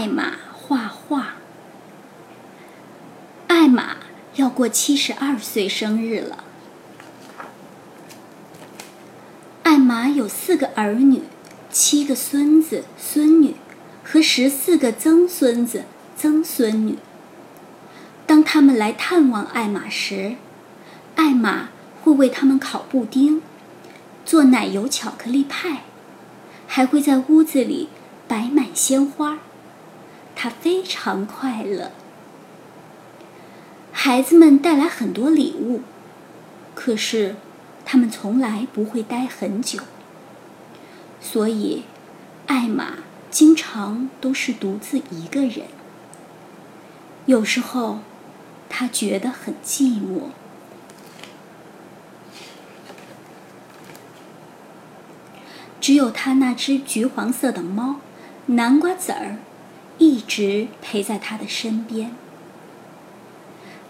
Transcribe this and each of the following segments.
艾玛画画。艾玛要过七十二岁生日了。艾玛有四个儿女，七个孙子孙女，和十四个曾孙子曾孙女。当他们来探望艾玛时，艾玛会为他们烤布丁，做奶油巧克力派，还会在屋子里摆满鲜花。他非常快乐。孩子们带来很多礼物，可是他们从来不会待很久，所以艾玛经常都是独自一个人。有时候，他觉得很寂寞。只有他那只橘黄色的猫，南瓜籽儿，一直陪在他的身边。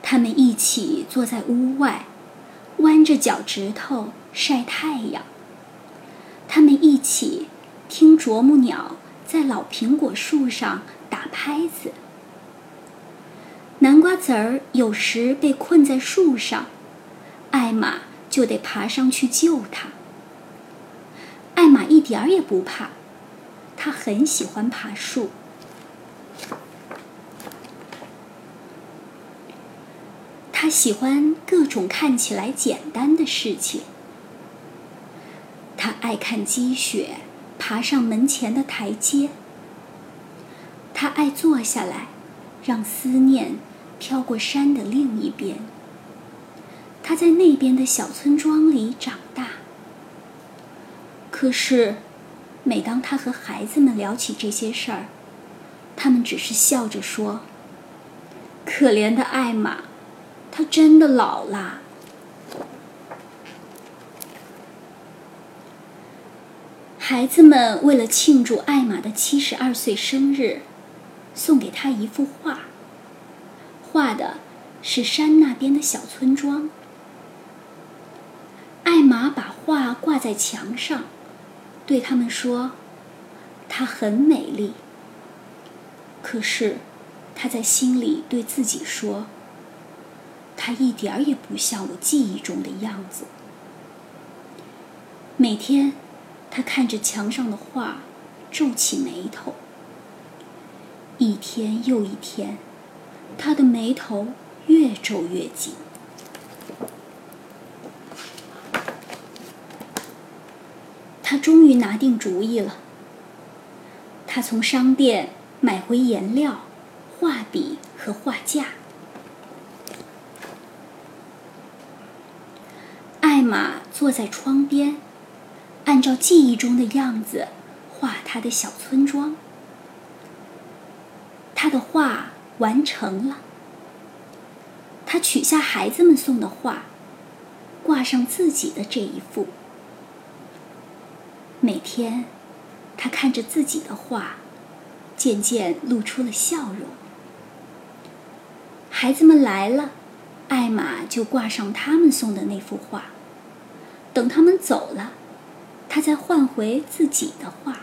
他们一起坐在屋外，弯着脚趾头晒太阳。他们一起听啄木鸟在老苹果树上打拍子。南瓜籽儿有时被困在树上，艾玛就得爬上去救它。艾玛一点儿也不怕，她很喜欢爬树。喜欢各种看起来简单的事情。他爱看积雪爬上门前的台阶。他爱坐下来，让思念飘过山的另一边。他在那边的小村庄里长大。可是，每当他和孩子们聊起这些事儿，他们只是笑着说：“可怜的艾玛。”他真的老啦。孩子们为了庆祝艾玛的七十二岁生日，送给她一幅画。画的是山那边的小村庄。艾玛把画挂在墙上，对他们说：“她很美丽。”可是，她在心里对自己说。他一点儿也不像我记忆中的样子。每天，他看着墙上的画，皱起眉头。一天又一天，他的眉头越皱越紧。他终于拿定主意了。他从商店买回颜料、画笔和画架。艾玛坐在窗边，按照记忆中的样子画他的小村庄。他的画完成了。他取下孩子们送的画，挂上自己的这一幅。每天，他看着自己的画，渐渐露出了笑容。孩子们来了，艾玛就挂上他们送的那幅画。等他们走了，他再换回自己的画。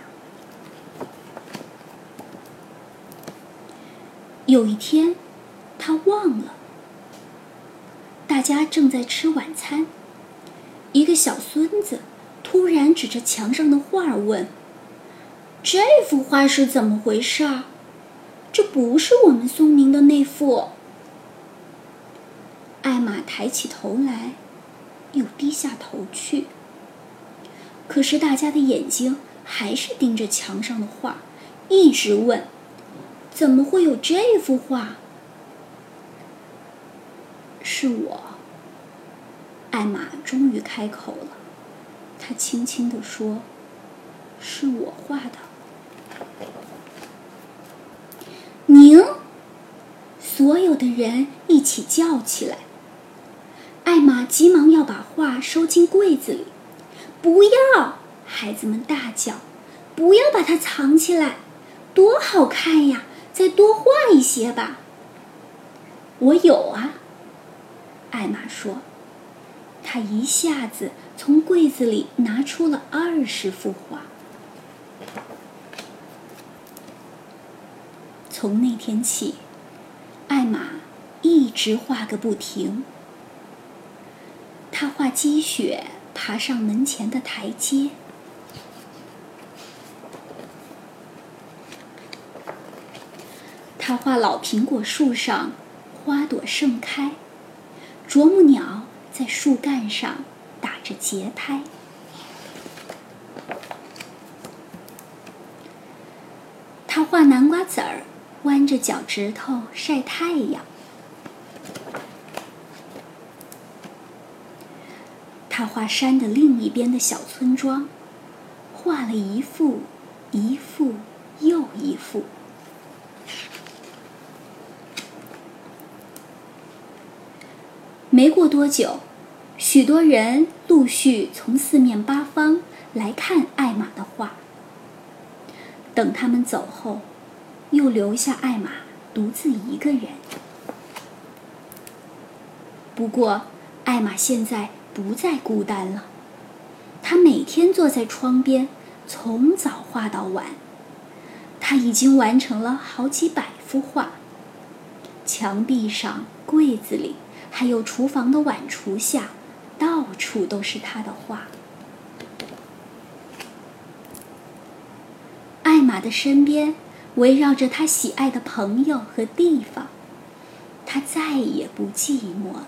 有一天，他忘了。大家正在吃晚餐，一个小孙子突然指着墙上的画问：“这幅画是怎么回事？这不是我们送您的那幅。”艾玛抬起头来。又低下头去。可是大家的眼睛还是盯着墙上的画，一直问：“怎么会有这幅画？”是我。艾玛终于开口了，她轻轻地说：“是我画的。”您！所有的人一起叫起来。艾玛急忙要把画收进柜子里，不要！孩子们大叫：“不要把它藏起来，多好看呀！再多画一些吧。”我有啊，艾玛说。她一下子从柜子里拿出了二十幅画。从那天起，艾玛一直画个不停。他画积雪爬上门前的台阶，他画老苹果树上花朵盛开，啄木鸟在树干上打着节拍。他画南瓜籽儿，弯着脚趾头晒太阳。他画山的另一边的小村庄，画了一幅，一幅又一幅。没过多久，许多人陆续从四面八方来看艾玛的画。等他们走后，又留下艾玛独自一个人。不过，艾玛现在不再孤单了。他每天坐在窗边，从早画到晚。他已经完成了好几百幅画。墙壁上、柜子里，还有厨房的碗橱下，到处都是他的画。艾玛的身边围绕着他喜爱的朋友和地方，他再也不寂寞了。